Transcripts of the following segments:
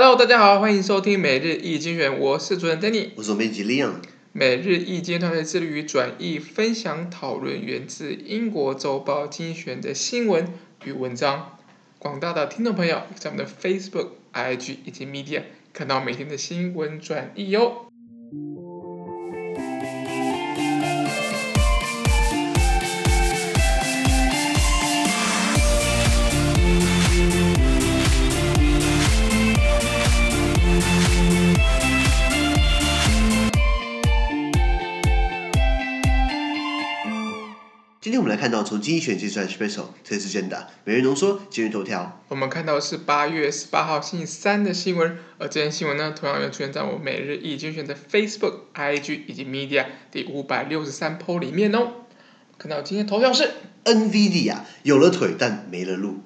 Hello，大家好，欢迎收听每日易精选，我是主持人 Danny，我是编辑 Leon。每日易精团队致力于转译、分享、讨论源自英国周报精选的新闻与文章。广大的听众朋友在我们的 Facebook、IG 以及 Media 看到每天的新闻转译哟。今天我们来看到从精选计算 Special 这次真的每日浓缩今日头条。我们看到的是八月十八号星期三的新闻，而这篇新闻呢，同样也出现在我每日一精选的 Facebook、IG 以及 Media 第五百六十三 po 里面哦。看到今天头条是 NVIDIA 有了腿但没了路。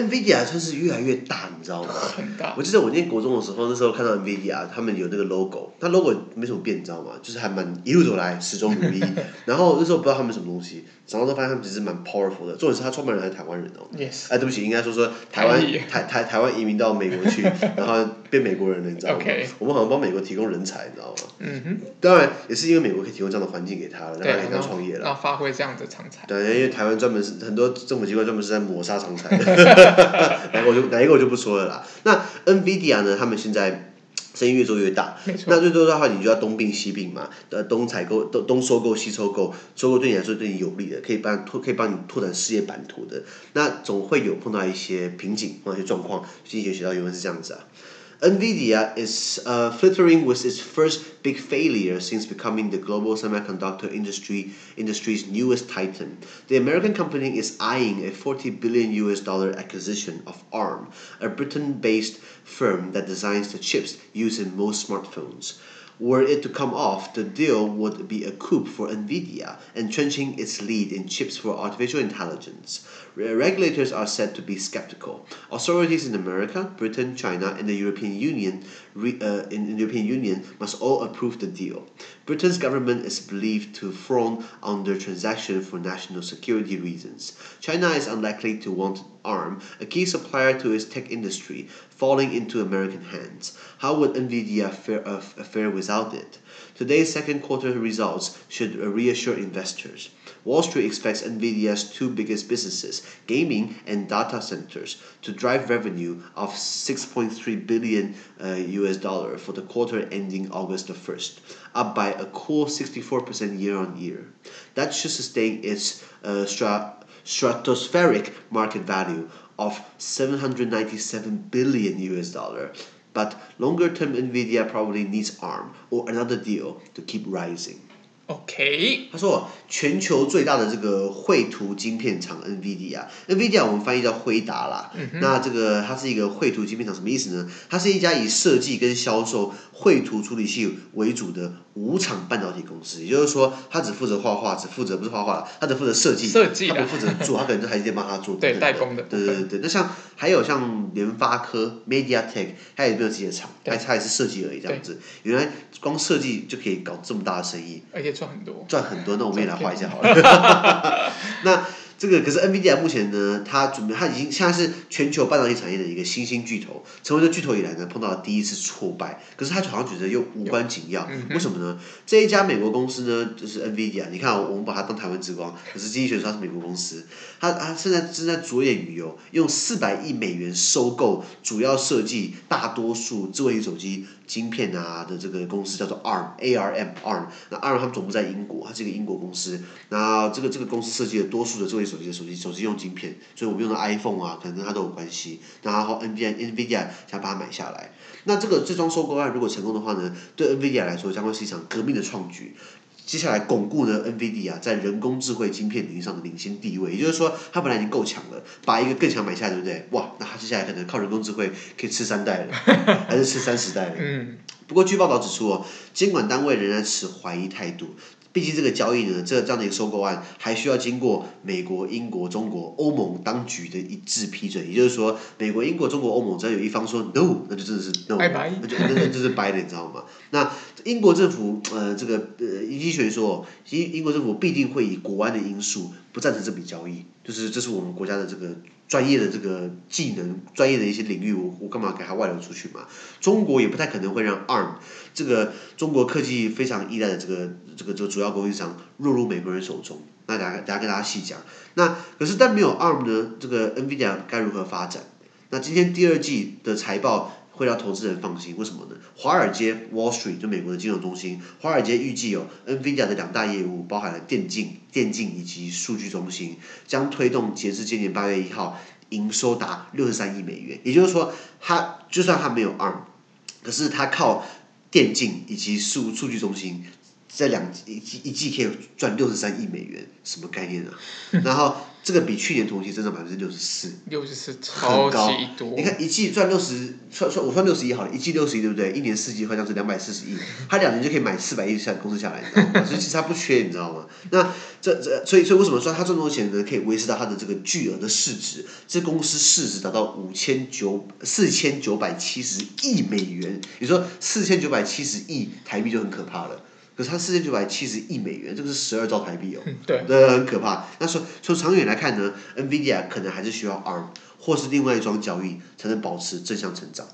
NVIDIA 算是越来越大，你知道吗？很大。我记得我念国中的时候，那时候看到 NVIDIA 他们有那个 logo，它 logo 没什么变，你知道吗？就是还蛮一路走来始终如一。然后那时候不知道他们什么东西，然后都发现他们其实蛮 powerful 的。重点是他创办人还是台湾人哦。Yes。哎，对不起，应该说说台湾台台台湾移民到美国去，然后变美国人了，你知道吗.我们好像帮美国提供人才，你知道吗？嗯哼。当然也是因为美国可以提供这样的环境给他了，让他可以创业了。然后发挥这样的长才。对，因为台湾专门是很多政府机关专门是在抹杀长才。我就哪一个我就不说了啦。那 NVIDIA 呢？他们现在生意越做越大，那最多的话，你就要东并西并嘛，呃，东采购、东东收购、西收购，收购对你来说对你有利的，可以帮拓可以帮你拓展事业版图的。那总会有碰到一些瓶颈，碰到一些状况。经济学学到原文是这样子啊。NVIDIA is uh, flittering with its first big failure since becoming the global semiconductor industry industry's newest titan. The American company is eyeing a 40 billion US dollar acquisition of ARM, a Britain-based firm that designs the chips used in most smartphones. Were it to come off, the deal would be a coup for NVIDIA, entrenching its lead in chips for artificial intelligence. Regulators are said to be skeptical. Authorities in America, Britain, China, and the European Union, uh, in the European Union must all approve the deal. Britain's government is believed to frown on the transaction for national security reasons. China is unlikely to want ARM, a key supplier to its tech industry, falling into American hands. How would NVIDIA fare, uh, fare without it? Today's second quarter results should reassure investors. Wall Street expects NVIDIA's two biggest businesses, gaming and data centers, to drive revenue of 6.3 billion uh, US dollar for the quarter ending August the 1st, up by a cool 64% year on year. That should sustain its uh, stratospheric market value of 797 billion US dollar. But longer term Nvidia probably needs ARM or another deal to keep rising. OK，他说全球最大的这个绘图晶片厂 NVIDIA，NVIDIA 我们翻译叫辉达啦。嗯、那这个它是一个绘图晶片厂，什么意思呢？它是一家以设计跟销售绘图处理器为主的无厂半导体公司。也就是说，它只负责画画，只负责不是画画，它只负责设计，设计，它不负责做，它可能就还是得帮他做。对，代工的。对对对对，那像还有像联发科 MediaTek，它也没有自己的厂，它它也是设计而已这样子。原来光设计就可以搞这么大的生意。而且赚很多，赚很多，那我们也来画一下好了。那这个可是 NVIDIA 目前呢，它准备，它已经现在是全球半导体产业的一个新兴巨头，成为这巨头以来呢，碰到了第一次挫败。可是它好像觉得又无关紧要，为什么呢？这一家美国公司呢，就是 NVIDIA，你看我们把它当台湾之光，可是经济学说它是美国公司，它它现在正在着眼于哦，用四百亿美元收购主要设计大多数智慧型手机晶片啊的这个公司，叫做 ARM，A R M ARM。那 ARM 他们总部在英国，它是一个英国公司。那这个这个公司设计了多数的智慧手机的手机手机用晶片，所以我们用的 iPhone 啊，可能跟它都有关系。然后 NVIDIA NVIDIA 想把它买下来，那这个这桩收购案如果成功的话呢，对 NVIDIA 来说将会是一场革命的创举。接下来巩固呢 NVIDIA 在人工智慧晶片领域上的领先地位，也就是说，它本来已经够强了，把一个更强买下来，对不对？哇，那它接下来可能靠人工智慧可以吃三代了，还是吃三十代了？嗯。不过据报道指出哦，监管单位仍然持怀疑态度。毕竟这个交易呢，这这样的一个收购案，还需要经过美国、英国、中国、欧盟当局的一致批准。也就是说，美国、英国、中国、欧盟只要有一方说 no，那就真的是 no，那就那那就是掰的，你知道吗？那英国政府呃，这个呃，经济学说，英英国政府必定会以国安的因素不赞成这笔交易，就是这是我们国家的这个专业的这个技能、专业的一些领域，我我干嘛给它外流出去嘛？中国也不太可能会让 ARM 这个中国科技非常依赖的这个这个这个主要供应商落入美国人手中。那大家大家跟大家细讲。那可是但没有 ARM 呢，这个 NVIDIA 该如何发展？那今天第二季的财报会让投资人放心，为什么呢？华尔街 Wall Street 就美国的金融中心，华尔街预计有 NVIDIA 的两大业务，包含了电竞、电竞以及数据中心，将推动截至今年八月一号营收达六十三亿美元。也就是说，它就算它没有 ARM，可是它靠电竞以及数数据中心。在两一季一季可以赚六十三亿美元，什么概念啊？然后这个比去年同期增长百分之六十四，六十四超级多。你看一季赚六十，算算我算六十亿好了，一季六十亿对不对？一年四季好像是两百四十亿，他两年就可以买四百亿下公司下来，你知道吗？所以其实他不缺，你知道吗？那这这所以所以为什么说他赚这么多钱呢？可以维持到他的这个巨额的市值，这公司市值达到五千九四千九百七十亿美元，你说四千九百七十亿台币就很可怕了。可是它四千九百七十亿美元，这个是十二兆台币哦，对，对，很可怕。那说从长远来看呢，NVIDIA 可能还是需要 ARM 或是另外一桩交易才能保持正向成长。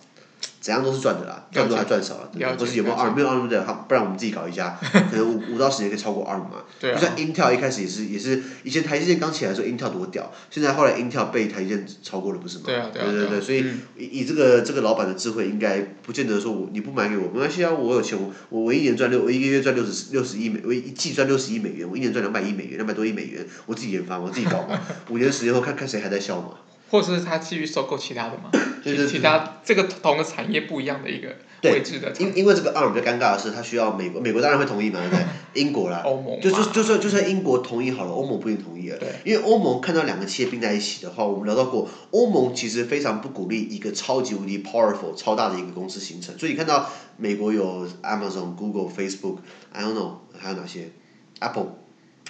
怎样都是赚的啦，赚多还赚少了，对不是有没有 ARM？没有 ARM 的，不然我们自己搞一家，可能五五到十年可以超过 ARM 嘛。对啊。就像 Intel 一开始也是也是，以前台积电刚起来的时候，Intel 多屌，现在后来 Intel 被台积电超过了，不是吗？对啊对啊。对对对，所以以以这个这个老板的智慧，应该不见得说我你不买给我没关系啊，我有钱，我我一年赚六，我一个月赚六十六十亿美，我一季赚六十亿美元，我一年赚两百亿美元，两百多亿美元，我自己研发，我自己搞嘛，五年十年后看看谁还在笑嘛。或者是他继续收购其他的嘛？就是其他这个同个产业不一样的一个位置的。对，因因为这个 ARM 比较尴尬的是，它需要美国，美国当然会同意嘛，对不对？英国啦，欧盟就就就算就算英国同意好了，欧盟不一定同意了。对。因为欧盟看到两个企业并在一起的话，我们聊到过，欧盟其实非常不鼓励一个超级无敌 powerful 超大的一个公司形成。所以你看到美国有 Amazon、Google、Facebook，I don't know 还有哪些？Apple，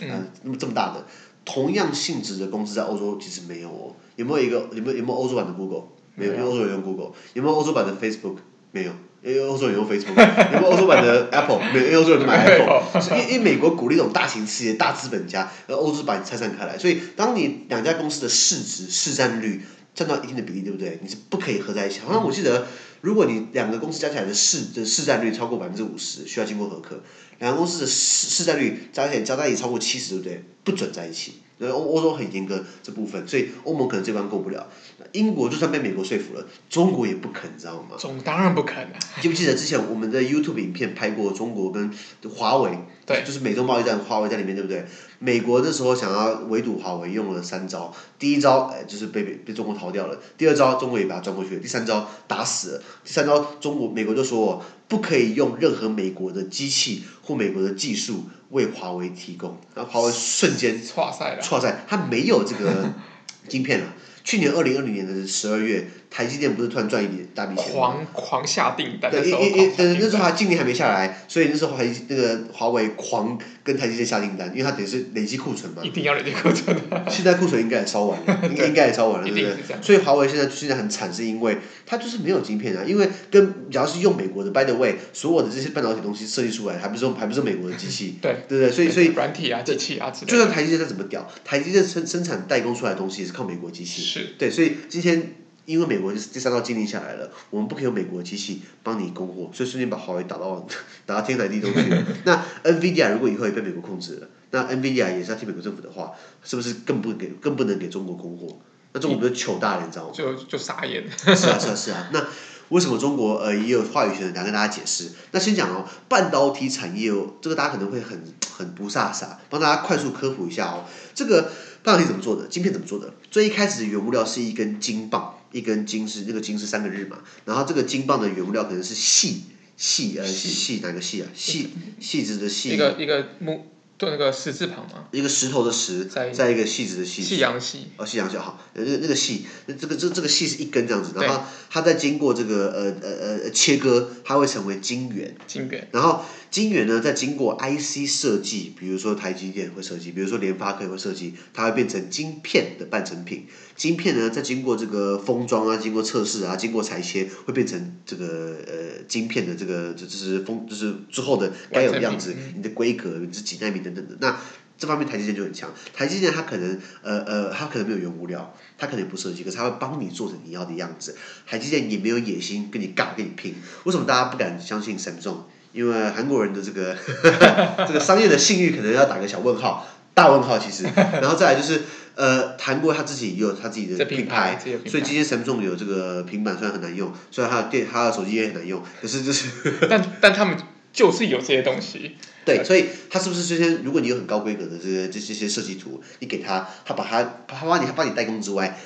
嗯，那么这么大的。同样性质的公司在欧洲其实没有哦，有没有一个有没有有没有欧洲版的 Google？没有，因为欧洲人用 Google。有没有欧洲版的 Facebook？没有，因为欧洲人用 Facebook。有没有欧洲版的 Apple？没有，因为欧洲人都买 Apple。因因为美国鼓励这种大型企业、大资本家，而欧洲把你拆散开来。所以，当你两家公司的市值、市占率占到一定的比例，对不对？你是不可以合在一起。好像我记得，如果你两个公司加起来的市的市占率超过百分之五十，需要经过核可。两个公司的市市占率加起来加在一起超过七十，对不对？不准在一起。欧欧洲很严格这部分，所以欧盟可能这关过不了。英国就算被美国说服了，中国也不肯，你知道吗？中当然不肯了。记不记得之前我们的 YouTube 影片拍过中国跟华为，对，就是美中贸易战，华为在里面，对不对？美国那时候想要围堵华为，用了三招。第一招，哎，就是被被被中国逃掉了；第二招，中国也把它转过去了；第三招，打死了。第三招，中国美国就说，不可以用任何美国的机器或美国的技术为华为提供。然后华为瞬间，错赛了，错赛，它没有这个 晶片了。去年二零二零年的十二月，台积电不是突然赚一笔大笔钱？狂狂下订单。对，因因因，那时候它今年还没下来，所以那时候还那个华为狂跟台积电下订单，因为它等于是累积库存嘛。一定要累积库存。现在库存应该也烧完了，应应该也烧完了，对不对？所以华为现在现在很惨，是因为它就是没有晶片啊。因为跟假如是用美国的，by the way，所有的这些半导体东西设计出来，还不是用还不是美国 的机器。对。对不对？所以所以。软体啊，机器啊就算台积电再怎么屌，台积电生生产代工出来的东西也是靠美国机器。是。对，所以今天。因为美国第三道禁令下来了，我们不可以用美国的机器帮你供货，所以瞬间把华为打到 打到天台地洞去了。那 NVIDIA 如果以后也被美国控制了，那 NVIDIA 也是要听美国政府的话，是不是更不给更不能给中国供货？那中国不是糗大了，你知道吗？就就傻眼。是啊是啊是啊，那为什么中国呃也有话语权？来跟大家解释。那先讲哦，半导体产业哦，这个大家可能会很很不飒飒，帮大家快速科普一下哦。这个半导体怎么做的？晶片怎么做的？最一开始的原物料是一根金棒。一根金是那个金是三个日嘛，然后这个金棒的原物料可能是细细呃细。哪个细啊？矽矽子的细。一个一个木对那个石字旁嘛，一个石头的石再一个矽子的细，夕阳细。哦细阳细好。那个那个细那这个这这个细是一根这样子，然后它再经过这个呃呃呃切割，它会成为金圆，金圆，然后。晶圆呢，在经过 IC 设计，比如说台积电会设计，比如说联发科会设计，它会变成晶片的半成品。晶片呢，在经过这个封装啊，经过测试啊，经过裁切，会变成这个呃晶片的这个这就是封就是之后的该有的样子，你的规格是几纳米等等的。那这方面台积电就很强。台积电它可能呃呃，它可能没有原物料，它可能不设计，可是它会帮你做成你要的样子。台积电也没有野心跟你尬跟你拼。为什么大家不敢相信 Samsung？因为韩国人的这个 这个商业的信誉可能要打个小问号，大问号其实。然后再来就是呃，韩国他自己也有他自己的品牌，品牌所以今天 Samsung 有这个平板虽然很难用，虽然它的电它的手机也很难用，可是就是。但但他们。就是有这些东西。对，所以他是不是这些？如果你有很高规格的这些这这些设计图，你给他，他把他他帮你他帮你代工之外，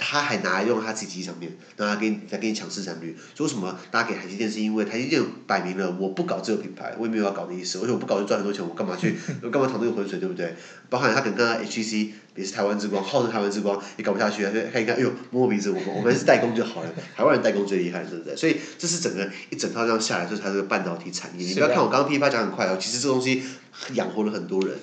他还拿来用他自己机上面，让他给你再给你抢市场率。说什么大家给台积电？是因为台积电摆明了我不搞这个品牌，我也没有要搞的意思。而且我不搞就赚很多钱，我干嘛去？我干嘛淌这个浑水，对不对？包含他可能跟他 HTC。也是台湾之光，号称台湾之光，也搞不下去啊！所以看一看，哎呦，摸摸鼻子，我们我们是代工就好了，台湾人代工最厉害，对不对？所以这是整个一整套这样下来，就是它这个半导体产业。你不要看我刚刚噼啪讲很快哦，其实这东西养活了很多人，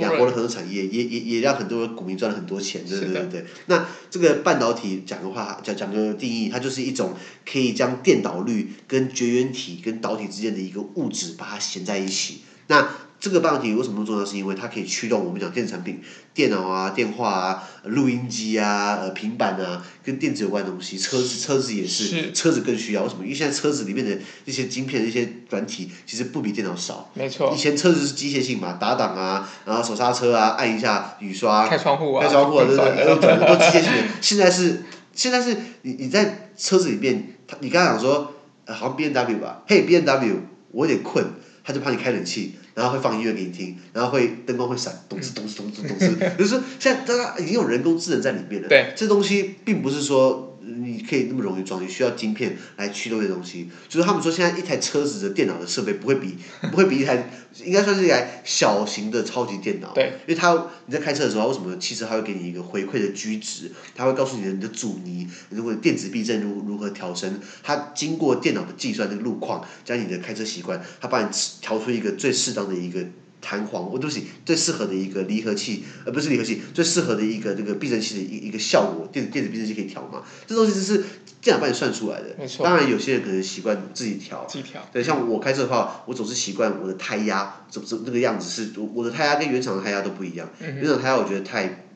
养活了很多产业，也也也让很多股民赚了很多钱，对对对对。那这个半导体讲的话，讲讲个定义，它就是一种可以将电导率跟绝缘体跟导体之间的一个物质，把它衔在一起。那这个半导体为什么重要？是因为它可以驱动我们讲电子产品、电脑啊、电话啊、录音机啊、呃平板啊，跟电子有关的东西。车子车子也是，是车子更需要。为什么？因为现在车子里面的那些晶片、那些软体，其实不比电脑少。没错。以前车子是机械性嘛，打档啊，然后手刹车啊，按一下雨刷。开窗户啊。开窗户啊，对对对，都转的都机械性的。现在是，现在是你你在车子里面，你刚刚讲说，呃，好像 B N W 吧？嘿，B N W，我有点困，他就怕你开冷气。然后会放音乐给你听，然后会灯光会闪，咚哧咚哧咚哧咚哧，就是说现在大家已经有人工智能在里面了。对。这东西并不是说。你可以那么容易装，你需要晶片来驱动这东西。就是他们说，现在一台车子的电脑的设备不会比 不会比一台，应该算是一台小型的超级电脑。对。因为它你在开车的时候，为什么汽车它会给你一个回馈的居值？它会告诉你的你的阻尼，如果电子避震如如何调升？它经过电脑的计算那个路况，加你的开车习惯，它帮你调出一个最适当的一个。弹簧，我对不起，最适合的一个离合器，而不是离合器，最适合的一个这个避震器的一一个效果，电子电子避震器可以调嘛？这东西就是电脑帮你算出来的。没错。当然，有些人可能习惯自己调。自己调。对，像我开车的话，我总是习惯我的胎压，怎怎那个样子是，我的胎压跟原厂的胎压都不一样。嗯。原厂胎压我觉得太。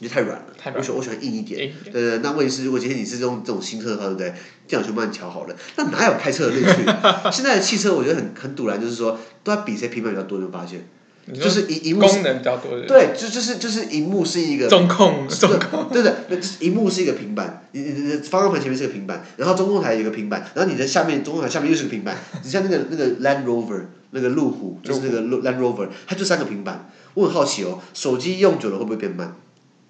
就太软了，我喜我喜欢硬一点。对对，那问题是，如果今天你是用这种新车的话，对不对？电脑就帮你调好了，那哪有开车的乐趣？现在的汽车我觉得很很堵然，就是说都在比谁平板比较多，你会发现，就是一一幕功能比较多。对，就就是就是萤幕是一个中控，中控，对对，萤幕是一个平板，你你你方向盘前面是个平板，然后中控台有一个平板，然后你的下面中控台下面又是个平板，你像那个那个 Land Rover 那个路虎，就是那个 Land Rover，它就三个平板。我很好奇哦，手机用久了会不会变慢？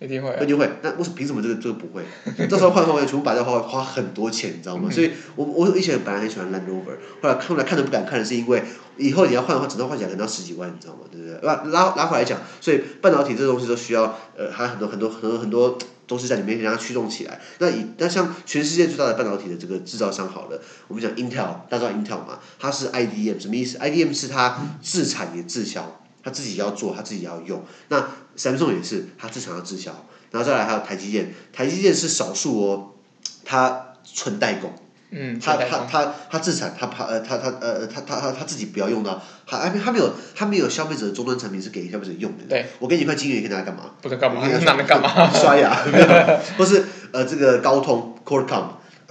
一定会，一定会。那为什么凭什么这个这个不会？到时候换换换，全部摆在花花很多钱，你知道吗？所以我我以前本来很喜欢 Land Rover，后来后来看都不敢看的是因为以后你要换的话，整套换起来可能要十几万，你知道吗？对不对？拉拉拉回来讲，所以半导体这个东西都需要呃，还有很多很多很多很多东西在里面让它驱动起来。那以那像全世界最大的半导体的这个制造商好了，我们讲 Intel，大家知道 Intel 嘛？它是 IDM 什么意思？IDM 是它自产也自销。他自己要做，他自己要用。那 Samsung 也是，它自产要自销。然后再来还有台积电，台积电是少数哦，它纯代工。嗯。他他他他自产，他怕呃他他呃他他他他自己不要用到，他他他没有他没有消费者的终端产品是给消费者用的。对。我给你一块金元，你可以拿来干嘛？不能干嘛？拿来干嘛？刷牙。没有。或是呃这个高通 Qualcomm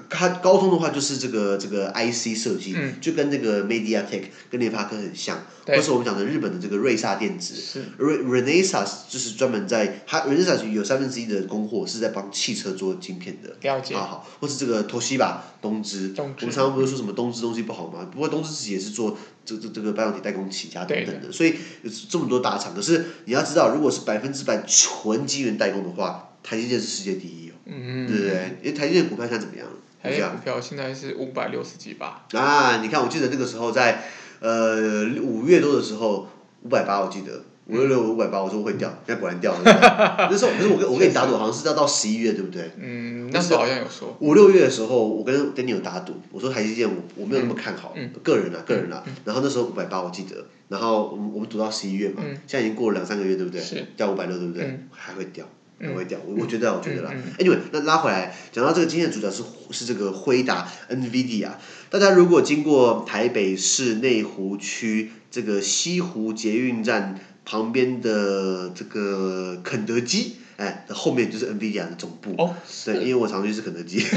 它高通的话就是这个这个 IC 设计，嗯、就跟那个 MediaTek 跟联发科很像，对。或是我们讲的日本的这个瑞萨电子，Renesas 就是专门在它 Renesas 有三分之一的供货是在帮汽车做晶片的，了解，好好，或是这个 Toshiba 东芝，我们常常不是说什么东芝东西不好吗？不过东芝自己也是做这这这个半导体代工起家等等的，对所以有这么多大厂。可是你要知道，如果是百分之百纯晶圆代工的话，台积电是世界第一哦，嗯、对不对？因为台积电股票现在怎么样？哎，股票现在是五百六十几吧。啊，你看，我记得那个时候在，呃，五月多的时候，五百八，我记得五六六五百八，我说会掉，现在果然掉了。那时候，可是我跟我跟你打赌，好像是要到十一月，对不对？嗯，那时候好像有说。五六月的时候，我跟 Danny 有打赌，我说台积电我我没有那么看好，个人啊个人啊。然后那时候五百八，我记得，然后我们我们赌到十一月嘛，现在已经过了两三个月，对不对？是。掉五百六，对不对？还会掉。很会掉。我我觉得，我觉得啦。Anyway，那拉回来，讲到这个今天的主角是是这个辉达 NVIDIA。大家如果经过台北市内湖区这个西湖捷运站旁边的这个肯德基。哎，后面就是 NVIDIA 的总部。哦。对，因为我常去吃肯德基。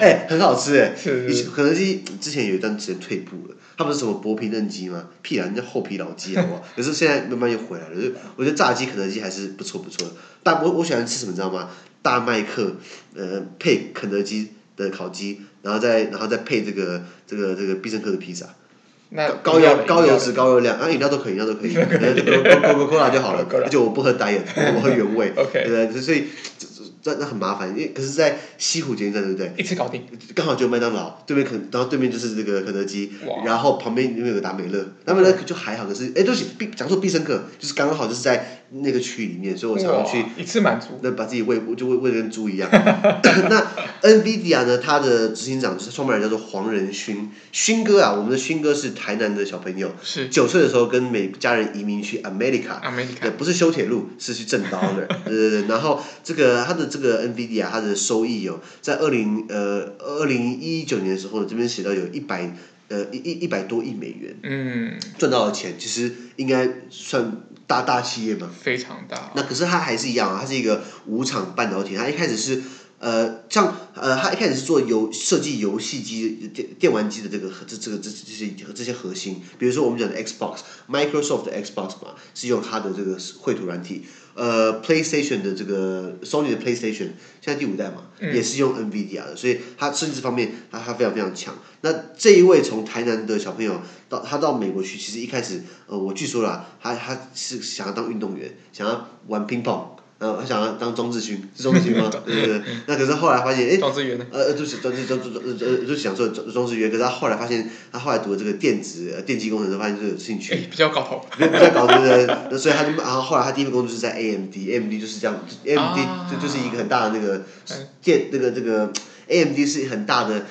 哎，很好吃哎。是是。肯德基之前有一段时间退步了，它不是什么薄皮嫩鸡吗？屁啊，人家厚皮老鸡好不好？可是现在慢慢又回来了。就我觉得炸鸡肯德基还是不错不错的。但我我喜欢吃什么，你知道吗？大麦克，呃，配肯德基的烤鸡，然后再然后再配这个这个这个必胜客的披萨。高油高油脂高热量，啊饮料都可以，饮料都可以，Coca-Cola 就好了，而且我不喝 Diet，我喝原味，对不对？所以这那很麻烦，因为可是，在西湖捷运站对不对？一次搞定。刚好就麦当劳对面肯，然后对面就是这个肯德基，然后旁边那边有个达美乐，达美乐就还好，可是哎，对不起，必讲说必胜客，就是刚刚好就是在那个区里面，所以我常常去。一次满足。那把自己喂就喂喂的跟猪一样。那 NVIDIA 呢？它的执行长就是创办人，叫做黄仁勋，勋哥啊，我们的勋哥是台南的小朋友，是九岁的时候跟美家人移民去 America，对，不是修铁路，是去挣刀的，对对对。然后这个他的这个 NVIDIA，它的收益哦在二零呃二零一九年的时候呢，这边写到有一百呃一一一百多亿美元，嗯，赚到的钱其实应该算大大企业嘛，非常大。那可是它还是一样啊，它是一个五厂半导体，它一开始是。呃，像呃，他一开始是做游设计游戏机电电玩机的这个这这个这这些这些核心，比如说我们讲的 Xbox，Microsoft 的 Xbox 嘛，是用它的这个绘图软体。呃，PlayStation 的这个 Sony 的 PlayStation 现在第五代嘛，嗯、也是用 NVIDIA 的，所以它设计方面它它非常非常强。那这一位从台南的小朋友到他到美国去，其实一开始呃，我据说啦，他他是想要当运动员，想要玩乒乓。呃，他想要当庄智勋，是庄智勋吗？对对对。那可是后来发现，哎？呃，就是庄智庄庄呃就想说庄庄智渊，可是他后来发现，他后来读了这个电子电机工程，发现就有兴趣。比较搞头。比较搞头对对。那所以他就，然后后来他第一份工作是在 AMD，AMD 就是这样，AMD 就就是一个很大的那个电那个这个 AMD 是很大的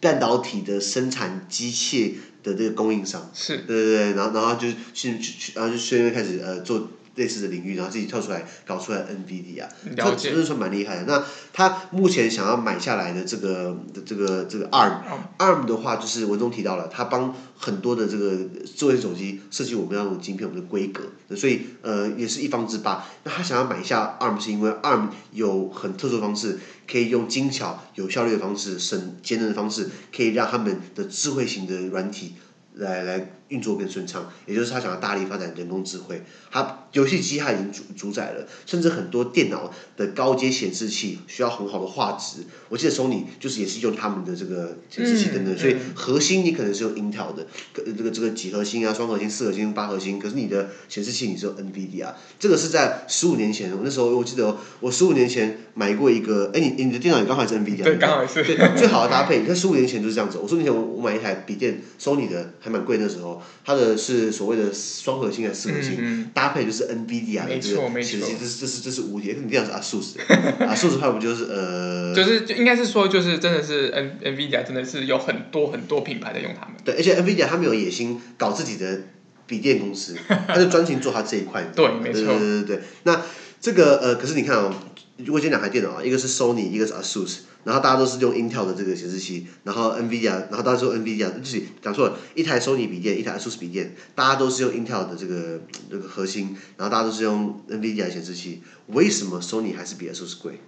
半导体的生产机械的这个供应商。是。对对对，然后然后就去去然后就顺便开始呃做。类似的领域，然后自己跳出来搞出来 NVIDIA，他真的说蛮厉害的。那他目前想要买下来的这个这个这个 ARM，ARM 的话就是文中提到了，他帮很多的这个智慧手机设计我们要用晶片，我们的规格，所以呃也是一方之霸。那他想要买下 ARM 是因为 ARM 有很特殊的方式，可以用精巧、有效率的方式、省节能的方式，可以让他们的智慧型的软体来来运作更顺畅，也就是他想要大力发展人工智慧。他游戏机它已经主主宰了，甚至很多电脑的高阶显示器需要很好的画质。我记得 Sony 就是也是用他们的这个显示器等等，嗯、所以核心你可能是用 Intel 的，这个这个几核心啊，双核心、四核心、八核心。可是你的显示器你是用 NVIDIA，这个是在十五年前，我那时候我记得我十五年前买过一个，哎，你你的电脑也刚好是 NVIDIA，对，刚好是。对，最好的搭配，你看十五年前就是这样子。我十五年前我我买一台笔电，Sony 的还蛮贵那时候，它的是所谓的双核心还是四核心？嗯搭配就是 NVIDIA 的这个，其实这是这是这是无敌，你这样子啊，ASUS，啊，ASUS 的话不就是呃，就是就应该是说就是真的是 N NVIDIA 真的是有很多很多品牌在用他们。对，而且 NVIDIA 他们有野心搞自己的笔电公司，他就专心做他这一块。对，没错。对对对对，那这个呃，可是你看哦，如果今天两台电脑啊，一个是 Sony，一个是 ASUS。然后大家都是用 Intel 的这个显示器，然后 NVIDIA，然后大家说 NVIDIA，就是讲错了，一台 Sony 笔电，一台 ASUS 笔电，大家都是用 Intel 的这个这个核心，然后大家都是用 NVIDIA 显示器，为什么 Sony 还是比 ASUS 贵？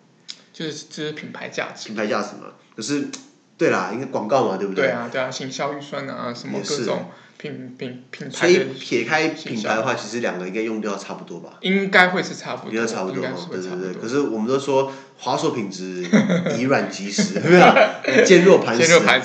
就是就是品牌价值。品牌价值嘛，可是，对啦，因为广告嘛，对不对？对啊，对啊，行销预算啊，什么各种。品品品牌，所以撇开品牌的话，其实两个应该用掉差不多吧？应该会是差不多。应该差不多，对对对。可是我们都说华硕品质以软击实，对不 对？坚若磐石。我还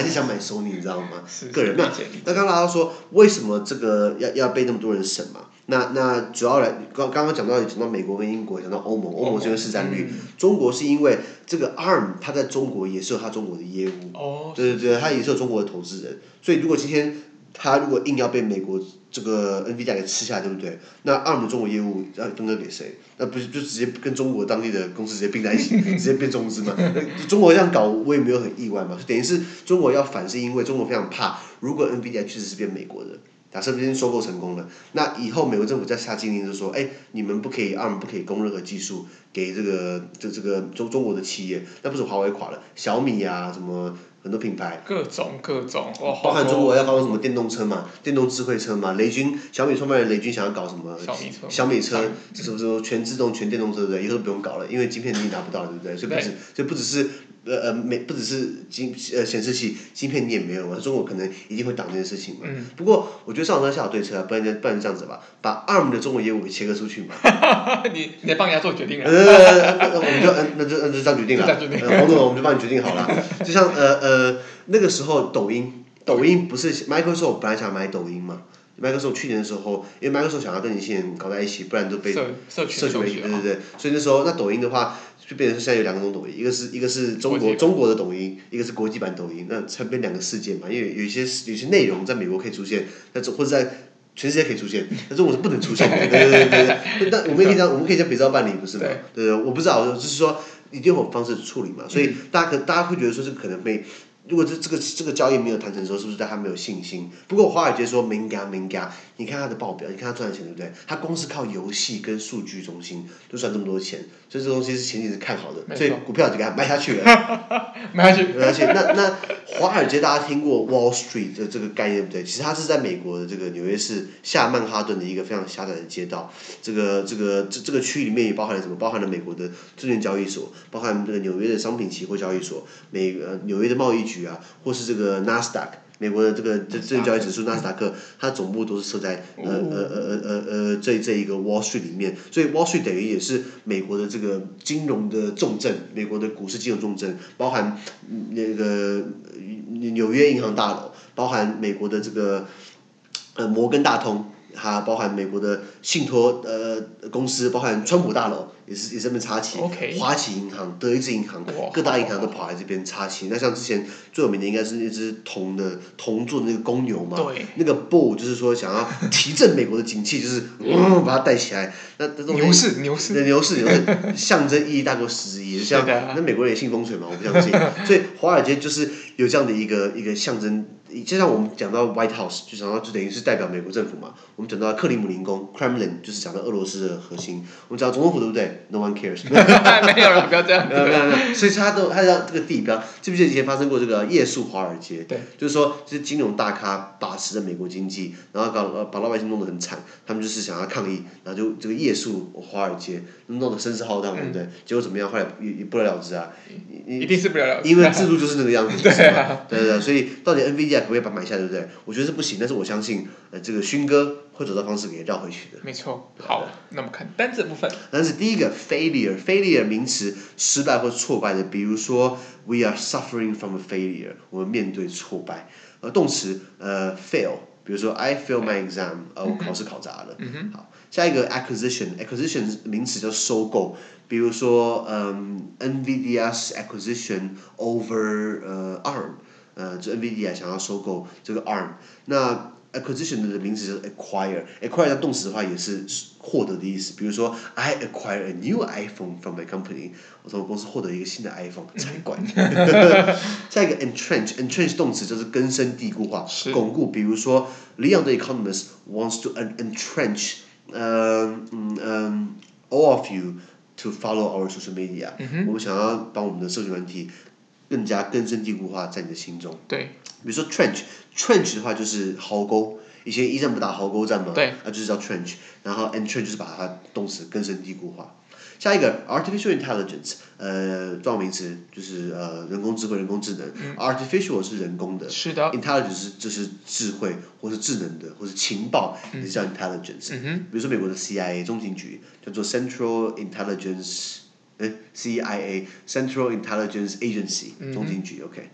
是想买索尼，你知道吗？个人。那那刚刚大家说，为什么这个要要被那么多人审嘛？那那主要来刚刚刚讲到讲到美国跟英国，讲到欧盟，欧盟是因为市占率，中国是因为这个 ARM 它在中国也是有它中国的业务。哦。对对对，它也是有中国的投资人，所以如果今天。它如果硬要被美国这个 NVIDIA 给吃下，对不对？那 ARM 的中国业务要分割给谁？那不是就直接跟中国当地的公司直接并在一起，直接变中资嘛？中国这样搞，我也没有很意外嘛。等于是中国要反，是因为中国非常怕，如果 NVIDIA 确实是变美国的，假设今天收购成功了，那以后美国政府再下禁令，就说，哎，你们不可以 ARM 不可以供任何技术给这个这这个中中国的企业，那不是华为垮了，小米啊什么很多品牌。各种各种，哇，包含中国要搞什么电动车嘛，电动智慧车嘛，雷军小米创办人雷军想要搞什么？小米车。小米车，是不是全自动全电动车对不对？以后都不用搞了，因为晶片你拿不到，对不对？所以不止，所以不只是。呃呃，没不只是晶呃显示器芯片你也没有嘛，中国可能一定会挡这件事情嘛。嗯、不过我觉得上有政策下有对策啊，不然就不然就这样子吧，把 ARM 的中国业务给切割出去嘛。你你帮人家做决定啊？呃，那我们就嗯，那就嗯就这样决定了。黄总，我们就帮你决定好了。就像呃呃那个时候抖音，抖音不是 Microsoft 本来想买抖音嘛？Microsoft 去年的时候，因为 Microsoft 想要跟年轻人搞在一起，不然都被社社群对对对，所以那时候那抖音的话。就变成现在有两种抖音，一个是一个是中国中国的抖音，一个是国际版抖音，那才变两个世界嘛。因为有一些有些内容在美国可以出现，在中或者在全世界可以出现，但中国是不能出现的。对对对对，但我们可以这样，我们可以这样比照办理，不是吗？对对，我不知道，就是说一定有方式处理嘛。所以大家可大家会觉得说这个可能会。如果这这个这个交易没有谈成的时候，是不是对他没有信心？不过华尔街说明嘎明嘎，你看他的报表，你看他赚的钱对不对？他光是靠游戏跟数据中心就赚这么多钱，所以这东西是前景是看好的，所以股票就给他卖下去了。卖下去，卖下去。那那华尔街大家听过 Wall Street 的这个概念对不对？其实它是在美国的这个纽约市下曼哈顿的一个非常狭窄的街道。这个这个这这个区域里面也包含了什么？包含了美国的证券交易所，包含这个纽约的商品期货交易所，美呃纽约的贸易局。啊，或是这个纳斯达克，美国的这个这证券交易指数纳斯达克，它总部都是设在呃呃呃呃呃呃这这一个 Wall Street 里面，所以 Wall Street 等于也是美国的这个金融的重镇，美国的股市金融重镇，包含那个纽约银行大楼，包含美国的这个呃摩根大通。它包含美国的信托呃公司，包含川普大楼也是也是这边插旗，Okay. 花旗银行、德意志银行，各大银行都跑来这边插旗。那像之前最有名的应该是那只铜的铜做的那个公牛嘛，对那个 bull 就是说想要提振美国的景气，就是嗯把它带起来。那这种牛市牛市牛市牛市 象征意义大过实质意义，像那美国人也信风水嘛，我不相信。所以华尔街就是有这样的一个一个象征。就像我们讲到 White House，就讲到就等于是代表美国政府嘛。我们讲到克里姆林宫 Kremlin，就是讲到俄罗斯的核心。我们讲总统府对不对？No one cares。没有了，不要这样。没有没有没有。所以他都他要这个地标，记不记得以前发生过这个夜宿华尔街？对。就是说，就是金融大咖把持着美国经济，然后搞把老百姓弄得很惨。他们就是想要抗议，然后就这个夜宿华尔街，弄得声势浩荡，对不对？结果怎么样？后来也也不了了之啊。一定是不了了之。因为制度就是那个样子，对对对。所以到底 NVIDIA 可不可以把买下，对不对？我觉得是不行，但是我相信，呃，这个勋哥会找到方式给绕回去的。没错。好，那么看单字部分。单字第一个 failure，failure 名词，失败或挫败的，比如说 we are suffering from a failure，我们面对挫败。呃，动词呃 fail，比如说 I fail my exam，呃，我考试考砸了。嗯。好，下一个 acquisition，acquisition 名词叫收购，比如说嗯 NVIDIA's acquisition over 呃 ARM。呃，这 NVIDIA 想要收购这个 ARM，那 acquisition 的名词是 acquire，acquire 的动词的话也是获得的意思。比如说，I acquire a new iPhone from my company，我从公司获得一个新的 iPhone，才怪。下一个 entrench，entrench 动词就是根深蒂固化、巩固。比如说，Leon the economist wants to entrench，嗯嗯嗯，all of you to follow our social media，、嗯、我们想要把我们的社群媒体。更加根深蒂固化在你的心中。对。比如说 trench，trench 的话就是壕沟，以前一战不打壕沟战嘛，对啊就是叫 trench，然后 entrench 就是把它动词根深蒂固化。下一个 artificial intelligence，呃，状名词就是呃人工智慧、人工智能。嗯、artificial 是人工的。是的。intelligence 是就是智慧或是智能的，或是情报，也是叫 intelligence。嗯哼。比如说美国的 CIA 中情局叫做 Central Intelligence。哎，CIA Central Intelligence Agency 中情局，OK，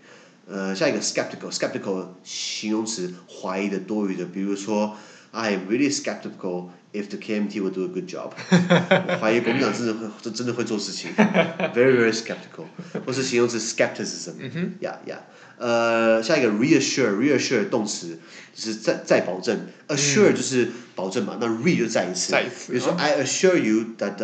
呃，下一个 skeptical，skeptical 形容词，怀疑的、多余的，比如说，I am really skeptical if the KMT will do a good job，我怀疑国民党真的会，真真的会做事情，very very skeptical，或是形容词 skepticism，yeah yeah， 呃，下一个 reassure，reassure 动词就是再再保证，assure 就是保证嘛，那 re 就再一次，再一次，比如说 I assure you that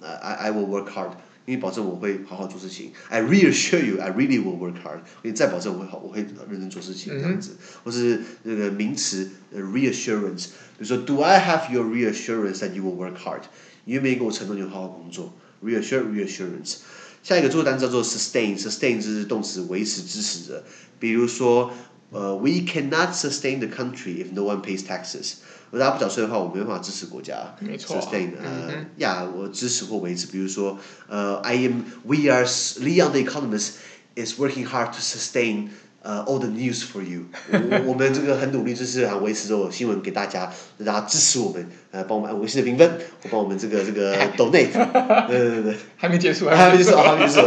I I will work hard。因为保证我会好好做事情。I reassure you, I really will work hard。给你再保证我会好，我会认真做事情这样子。嗯、或是那个名词 reassurance，比如说 Do I have your reassurance that you will work hard？你愿不愿意给我承诺你会好好工作？Reassure, reassurance。下一个助动词叫做 sustain，sustain 就是动词维持、支持着。比如说，呃，We cannot sustain the country if no one pays taxes。如果大家不缴税的话，我们没办法支持国家。没错。sustain，呃，呀，我支持或维持。比如说，呃，I am，We are，Leon the economist is working hard to sustain。 呃、uh,，all the news for you，我 我们这个很努力，就是啊维持着新闻给大家，让大家支持我们，呃，帮我们按五颗星的评分，或帮我们这个这个 donate，对对对，还没结束，还没结束，还没结束，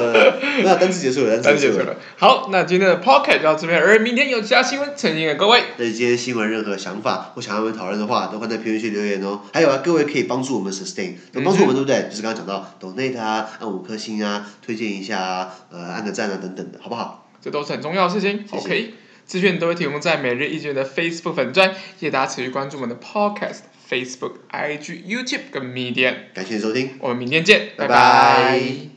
那单词结束了，单词结束了。好，那今天的 pocket 就到这边，而明天有其他新闻呈现给各位。对今天新闻任何想法或想要我们讨论的话，都放在评论区留言哦。还有啊，各位可以帮助我们 sustain，能帮助我们对不对？就是刚刚讲到 donate 啊，按五颗星啊，推荐一下啊，呃，按个赞啊等等的，好不好？这都是很重要的事情。谢谢 OK，资讯都会提供在每日一卷的 Facebook 粉专，谢谢大家持续关注我们的 Podcast、Facebook、IG、YouTube 跟 Medium。感谢收听，我们明天见，拜拜。拜拜。